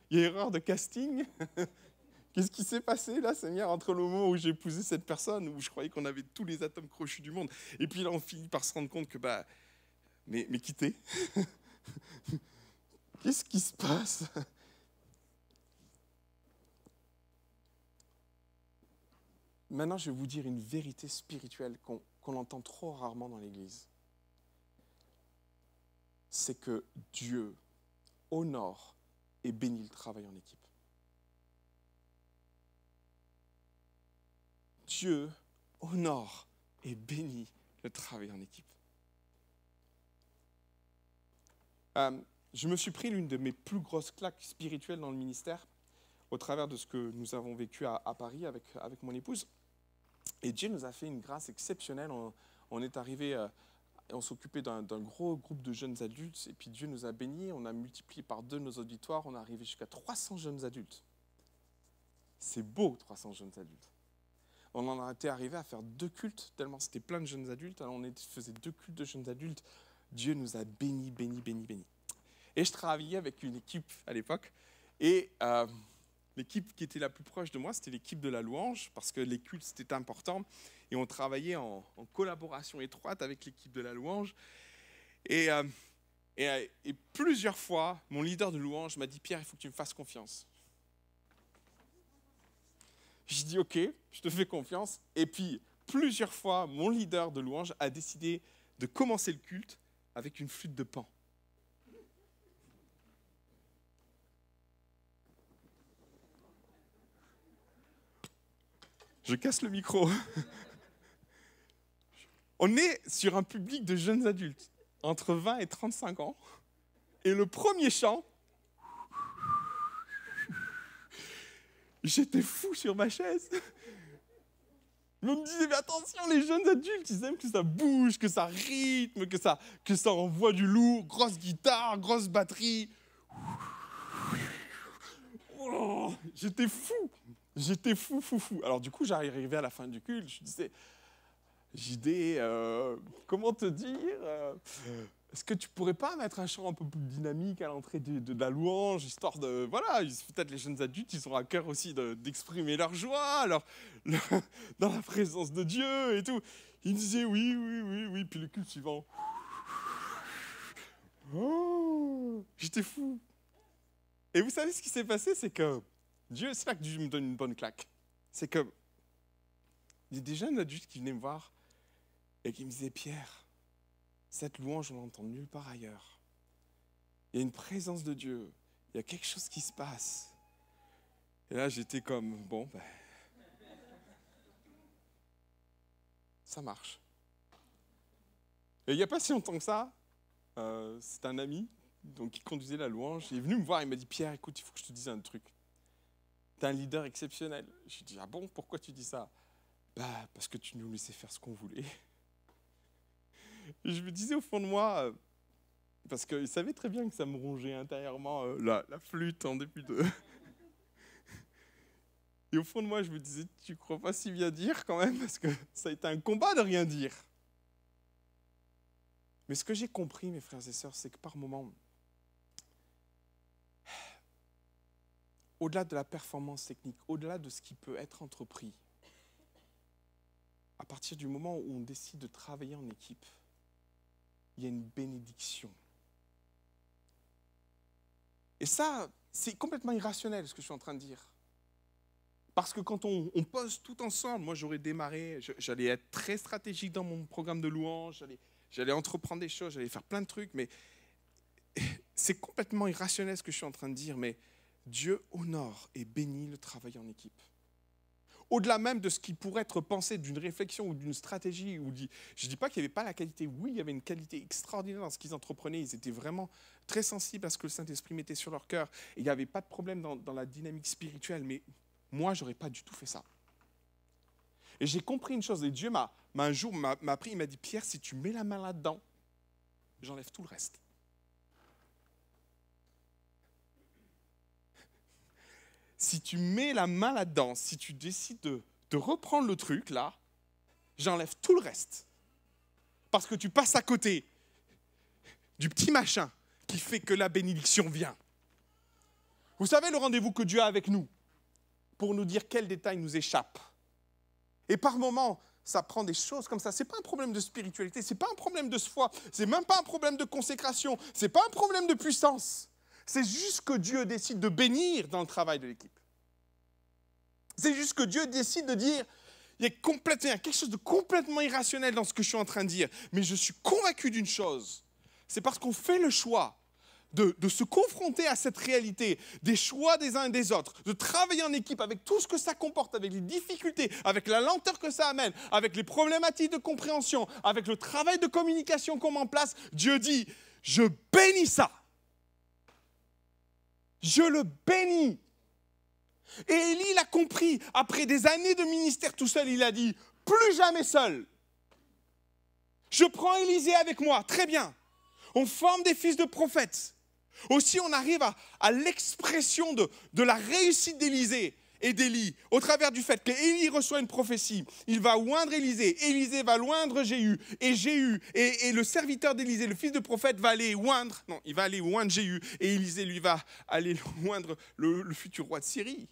il y a erreur de casting. Qu'est-ce qui s'est passé là, Seigneur, entre le moment où j'ai épousé cette personne, où je croyais qu'on avait tous les atomes crochus du monde, et puis là on finit par se rendre compte que, bah, mais, mais quitter Qu'est-ce qui se passe? Maintenant, je vais vous dire une vérité spirituelle qu'on entend trop rarement dans l'Église. C'est que Dieu honore et bénit le travail en équipe. Dieu honore et bénit le travail en équipe. Euh, je me suis pris l'une de mes plus grosses claques spirituelles dans le ministère au travers de ce que nous avons vécu à, Paris avec, avec mon épouse. Et Dieu nous a fait une grâce exceptionnelle. On, est arrivé, euh, on s'occupait d'un gros groupe de jeunes adultes, et puis Dieu nous a bénis. On a multiplié par deux nos auditoires. On est arrivé jusqu'à 300 jeunes adultes. C'est beau, 300 jeunes adultes. On en a été arrivé à faire deux cultes, tellement c'était plein de jeunes adultes. On faisait deux cultes de jeunes adultes. Dieu nous a bénis, bénis, bénis, bénis. Et je travaillais avec une équipe à l'époque. Et euh, L'équipe qui était la plus proche de moi, c'était l'équipe de la louange, parce que les cultes, c'était important. Et on travaillait en, collaboration étroite avec l'équipe de la louange. Et, euh, et, et, plusieurs fois, mon leader de louange m'a dit, Pierre, il faut que tu me fasses confiance. J'ai dit, OK, je te fais confiance. Et puis, plusieurs fois, mon leader de louange a décidé de commencer le culte avec une flûte de pan. Je casse le micro. On est sur un public de jeunes adultes, entre 20 et 35 ans. Et le premier chant, j'étais fou sur ma chaise. Je me disais, mais attention, les jeunes adultes, ils aiment que ça bouge, que ça rythme, que ça, que ça envoie du lourd, grosse guitare, grosse batterie. Oh, j'étais fou. J'étais fou, fou, fou. Alors du coup, j'arrivais à la fin du culte, je disais, JD, euh, comment te dire euh, est-ce que tu pourrais pas mettre un chant un peu plus dynamique à l'entrée de, la louange, histoire de... Voilà, peut-être les jeunes adultes, ils ont à cœur aussi d'exprimer leur joie, dans la présence de Dieu et tout. Ils disaient oui, oui, oui, oui, puis le culte suivant. Oh, j'étais fou. Et vous savez ce qui s'est passé, c'est que Dieu, c'est là que Dieu me donne une bonne claque. C'est que il y a des jeunes adultes qui venaient me voir et qui me disaient Pierre, cette louange, on l'entend nulle part ailleurs. Il y a une présence de Dieu. Il y a quelque chose qui se passe. Et là, j'étais comme, bon, ben, ça marche. Et il n'y a pas si longtemps que ça, euh, c'est un ami donc, qui conduisait la louange. Il est venu me voir, il m'a dit, Pierre, écoute, il faut que je te dise un truc. Tu es un leader exceptionnel. Je lui ai dit, ah bon, pourquoi tu dis ça? Bah, parce que tu nous laissais faire ce qu'on voulait je me disais au fond de moi, euh, parce qu'il savait très bien que ça me rongeait intérieurement euh, la, flûte en début de. Et au fond de moi, je me disais, tu crois pas si bien dire quand même, parce que ça a été un combat de rien dire. Mais ce que j'ai compris, mes frères et sœurs, c'est que par moments, au-delà de la performance technique, au-delà de ce qui peut être entrepris, à partir du moment où on décide de travailler en équipe, il y a une bénédiction. Et ça, c'est complètement irrationnel ce que je suis en train de dire. Parce que quand on, pose tout ensemble, moi j'aurais démarré, j'allais être très stratégique dans mon programme de louange, j'allais entreprendre des choses, j'allais faire plein de trucs, mais c'est complètement irrationnel ce que je suis en train de dire, mais Dieu honore et bénit le travail en équipe au-delà même de ce qui pourrait être pensé d'une réflexion ou d'une stratégie. Ou je ne dis pas qu'il n'y avait pas la qualité, oui, il y avait une qualité extraordinaire dans ce qu'ils entreprenaient, ils étaient vraiment très sensibles à ce que le Saint-Esprit mettait sur leur cœur, et il n'y avait pas de problème dans, la dynamique spirituelle, mais moi, je n'aurais pas du tout fait ça. Et j'ai compris une chose, et Dieu m'a un jour m'a pris, il m'a dit, Pierre, si tu mets la main là-dedans, j'enlève tout le reste. Si tu mets la main là-dedans, si tu décides de, reprendre le truc là, j'enlève tout le reste. Parce que tu passes à côté du petit machin qui fait que la bénédiction vient. Vous savez le rendez-vous que Dieu a avec nous pour nous dire quels détails nous échappent. Et par moments, ça prend des choses comme ça. Ce n'est pas un problème de spiritualité, ce n'est pas un problème de foi, ce n'est même pas un problème de consécration, ce n'est pas un problème de puissance. C'est juste que Dieu décide de bénir dans le travail de l'équipe. C'est juste que Dieu décide de dire, il y, a complètement, quelque chose de complètement irrationnel dans ce que je suis en train de dire. Mais je suis convaincu d'une chose. C'est parce qu'on fait le choix de, de, se confronter à cette réalité, des choix des uns et des autres, de travailler en équipe avec tout ce que ça comporte, avec les difficultés, avec la lenteur que ça amène, avec les problématiques de compréhension, avec le travail de communication qu'on met en place. Dieu dit, je bénis ça. Je le bénis. Et Élie l'a compris. Après des années de ministère tout seul, il a dit, plus jamais seul. Je prends Élisée avec moi. Très bien. On forme des fils de prophètes. Aussi, on arrive à, l'expression de, de la réussite d'Élisée et d'Élie, au travers du fait qu'Élie reçoit une prophétie, il va oindre Élisée, Élisée va oindre Jéhu, et Jéhu, et, le serviteur d'Élisée, le fils de prophète, va aller oindre, non, il va aller oindre Jéhu, et Élisée lui va aller oindre le, le futur roi de Syrie.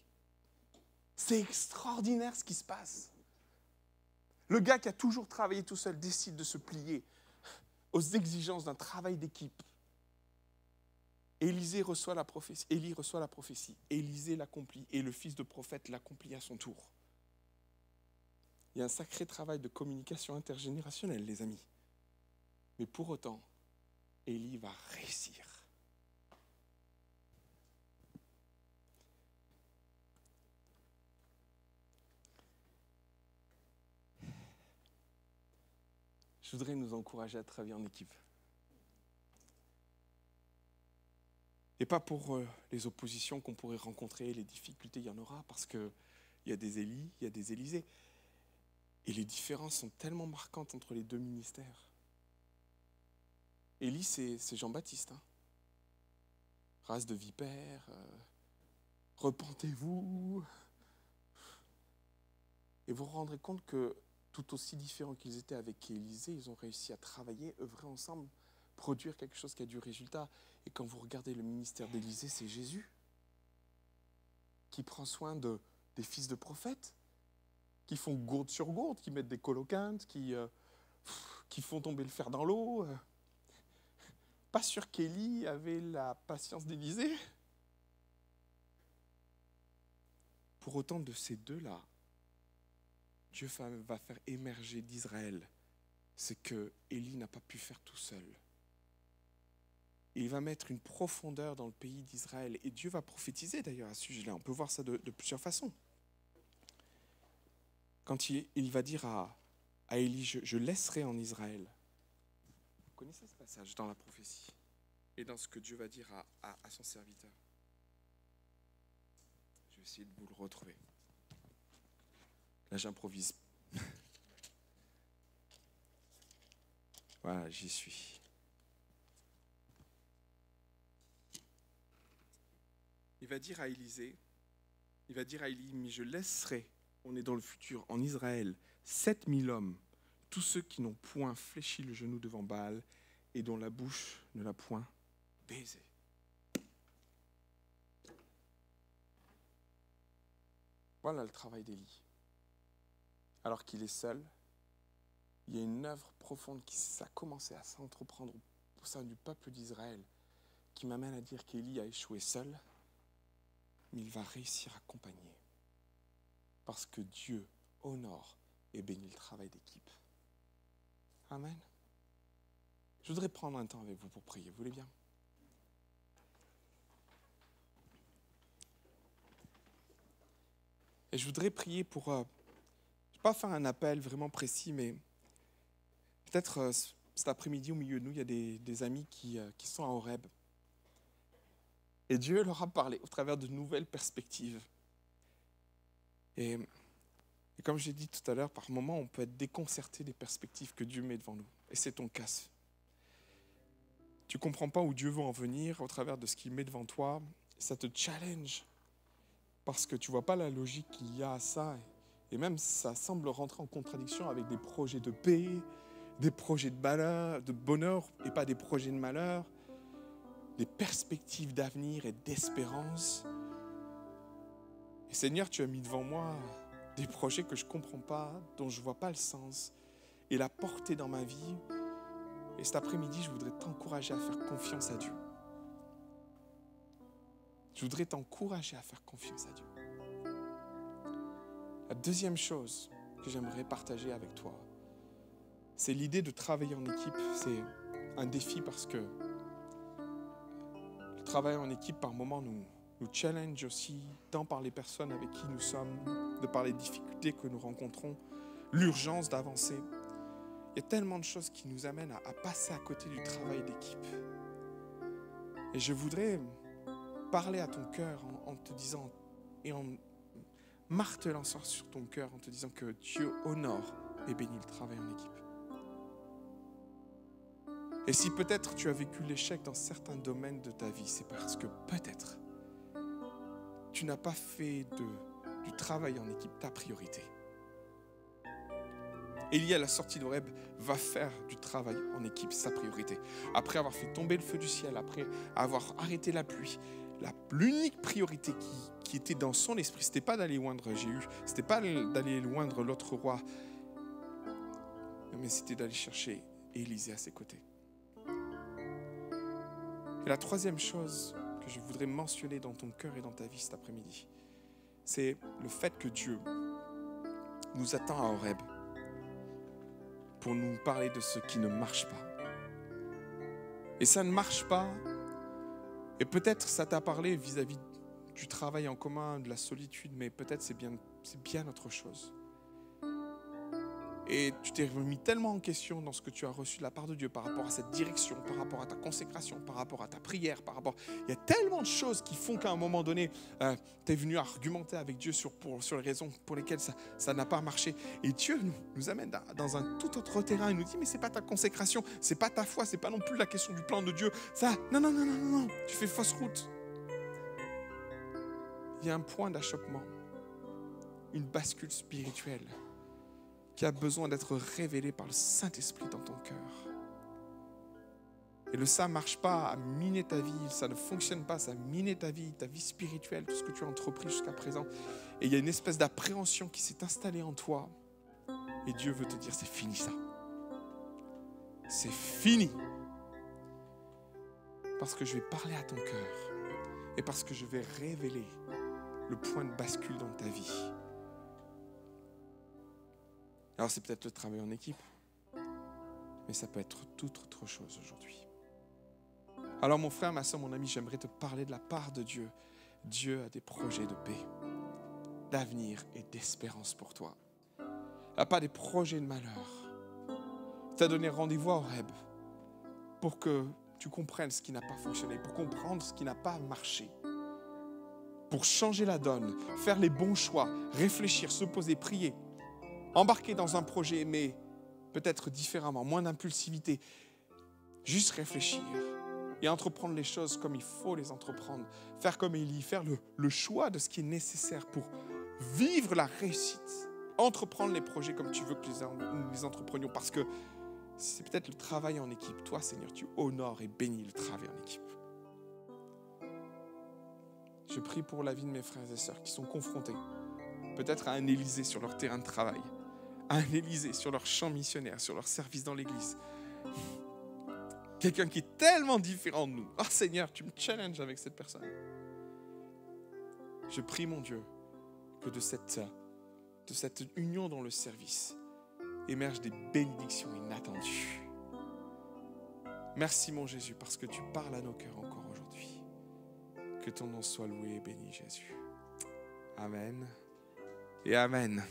C'est extraordinaire ce qui se passe. Le gars qui a toujours travaillé tout seul décide de se plier aux exigences d'un travail d'équipe Élisée reçoit la prophétie, Élie reçoit la prophétie, Élisée l'accomplit et le fils de prophète l'accomplit à son tour. Il y a un sacré travail de communication intergénérationnelle, les amis. Mais pour autant, Élie va réussir. Je voudrais nous encourager à travailler en équipe. Et pas pour euh, les oppositions qu'on pourrait rencontrer, les difficultés, il y en aura, parce qu'il y a des Élis, il y a des Élysées. Et les différences sont tellement marquantes entre les deux ministères. Élie, c'est Jean-Baptiste. Hein. Race de vipère, euh, repentez-vous. Et vous vous rendrez compte que tout aussi différents qu'ils étaient avec Élisée, ils ont réussi à travailler, œuvrer ensemble produire quelque chose qui a du résultat. Et quand vous regardez le ministère d'Élysée, c'est Jésus qui prend soin de, des fils de prophètes, qui font gourde sur gourde, qui mettent des coloquintes, qui, euh, font tomber le fer dans l'eau. Pas sûr qu'Élie avait la patience d'Élysée. Pour autant de ces deux-là, Dieu va faire émerger d'Israël ce que Élie n'a pas pu faire tout seul. Il va mettre une profondeur dans le pays d'Israël. Et Dieu va prophétiser d'ailleurs à ce sujet-là. On peut voir ça de, plusieurs façons. Quand il, va dire à, Élie, je, laisserai en Israël. Vous connaissez ce passage dans la prophétie et dans ce que Dieu va dire à, à son serviteur? Je vais essayer de vous le retrouver. Là, j'improvise. voilà, j'y suis. Il va dire à Élisée, il va dire à Élie, mais je laisserai, on est dans le futur, en Israël, 7000 hommes, tous ceux qui n'ont point fléchi le genou devant Baal et dont la bouche ne l'a point baisé. Voilà le travail d'Élie alors qu'il est seul, il y a une œuvre profonde qui a commencé à s'entreprendre au sein du peuple d'Israël qui m'amène à dire qu'Élie a échoué seul, mais il va réussir à accompagner. Parce que Dieu honore et bénit le travail d'équipe. Amen. Je voudrais prendre un temps avec vous pour prier. Vous voulez bien? Et je voudrais prier pour euh, pas faire un appel vraiment précis, mais peut-être euh, cet après-midi, au milieu de nous, il y a des, amis qui, euh, qui, sont à Horeb. Et Dieu leur a parlé au travers de nouvelles perspectives. Et, comme j'ai dit tout à l'heure, par moments, on peut être déconcerté des perspectives que Dieu met devant nous. Et c'est ton cas. Tu ne comprends pas où Dieu veut en venir au travers de ce qu'il met devant toi. Ça te challenge parce que tu vois pas la logique qu'il y a à ça. Et même, ça semble rentrer en contradiction avec des projets de paix, des projets de, de bonheur et pas des projets de malheur, des perspectives d'avenir et d'espérance. Et Seigneur, tu as mis devant moi des projets que je ne comprends pas, dont je ne vois pas le sens et la portée dans ma vie. Et cet après-midi, je voudrais t'encourager à faire confiance à Dieu. Je voudrais t'encourager à faire confiance à Dieu. La deuxième chose que j'aimerais partager avec toi, c'est l'idée de travailler en équipe. C'est un défi parce que travail en équipe, par moments, nous, challenge aussi, tant par les personnes avec qui nous sommes, de par les difficultés que nous rencontrons, l'urgence d'avancer. Il y a tellement de choses qui nous amènent à, passer à côté du travail d'équipe. Et je voudrais parler à ton cœur en, te disant et en martelant sur ton cœur en te disant que Dieu honore et bénit le travail en équipe. Et si peut-être tu as vécu l'échec dans certains domaines de ta vie, c'est parce que peut-être tu n'as pas fait de, du travail en équipe ta priorité. Élie, à la sortie de Horeb, va faire du travail en équipe sa priorité. Après avoir fait tomber le feu du ciel, après avoir arrêté la pluie, l'unique priorité qui, qui était dans son esprit, c'était pas d'aller loindre Jéhu, c'était pas d'aller loindre l'autre roi, mais c'était d'aller chercher Élisée à ses côtés. Et la troisième chose que je voudrais mentionner dans ton cœur et dans ta vie cet après-midi, c'est le fait que Dieu nous attend à Horeb pour nous parler de ce qui ne marche pas. Et ça ne marche pas. Et peut-être ça t'a parlé vis-à-vis du travail en commun, de la solitude, mais peut-être c'est bien autre chose. Et tu t'es remis tellement en question dans ce que tu as reçu de la part de Dieu par rapport à cette direction, par rapport à ta consécration, par rapport à ta prière, par rapport... Il y a tellement de choses qui font qu'à un moment donné, euh, tu es venu argumenter avec Dieu sur, pour, sur les raisons pour lesquelles ça, ça n'a pas marché. Et Dieu nous, amène dans, un tout autre terrain. Il nous dit, mais c'est pas ta consécration, c'est pas ta foi, c'est pas non plus la question du plan de Dieu. Ça, non, non, non, non, non, non, tu fais fausse route il y a un point d'achoppement, une bascule spirituelle qui a besoin d'être révélée par le Saint-Esprit dans ton cœur. Et le ça ne marche pas à miner ta vie, ça ne fonctionne pas, ça a miné ta vie, ta vie spirituelle, tout ce que tu as entrepris jusqu'à présent. Et il y a une espèce d'appréhension qui s'est installée en toi. Et Dieu veut te dire, c'est fini ça. C'est fini. Parce que je vais parler à ton cœur. Et parce que je vais révéler le point de bascule dans ta vie. Alors c'est peut-être le travail en équipe, mais ça peut être toute autre chose aujourd'hui. Alors mon frère, ma soeur, mon ami, j'aimerais te parler de la part de Dieu. Dieu a des projets de paix, d'avenir et d'espérance pour toi. Il n'a pas des projets de malheur. Il t'a donné rendez-vous au Reb pour que tu comprennes ce qui n'a pas fonctionné, pour comprendre ce qui n'a pas marché, pour changer la donne, faire les bons choix, réfléchir, se poser, prier, embarquer dans un projet, mais peut-être différemment, moins d'impulsivité, juste réfléchir et entreprendre les choses comme il faut les entreprendre, faire comme Élie, faire le, le choix de ce qui est nécessaire pour vivre la réussite, entreprendre les projets comme tu veux que nous les entreprenions, parce que c'est peut-être le travail en équipe. Toi, Seigneur, tu honores et bénis le travail en équipe. Je prie pour la vie de mes frères et sœurs qui sont confrontés peut-être à un Élysée sur leur terrain de travail, à un Élysée sur leur champ missionnaire, sur leur service dans l'Église. Quelqu'un qui est tellement différent de nous. Oh Seigneur, tu me challenges avec cette personne. Je prie mon Dieu que de cette, de cette union dans le service émergent des bénédictions inattendues. Merci mon Jésus parce que tu parles à nos cœurs encore aujourd'hui. Que ton nom soit loué et béni Jésus. Amen et Amen.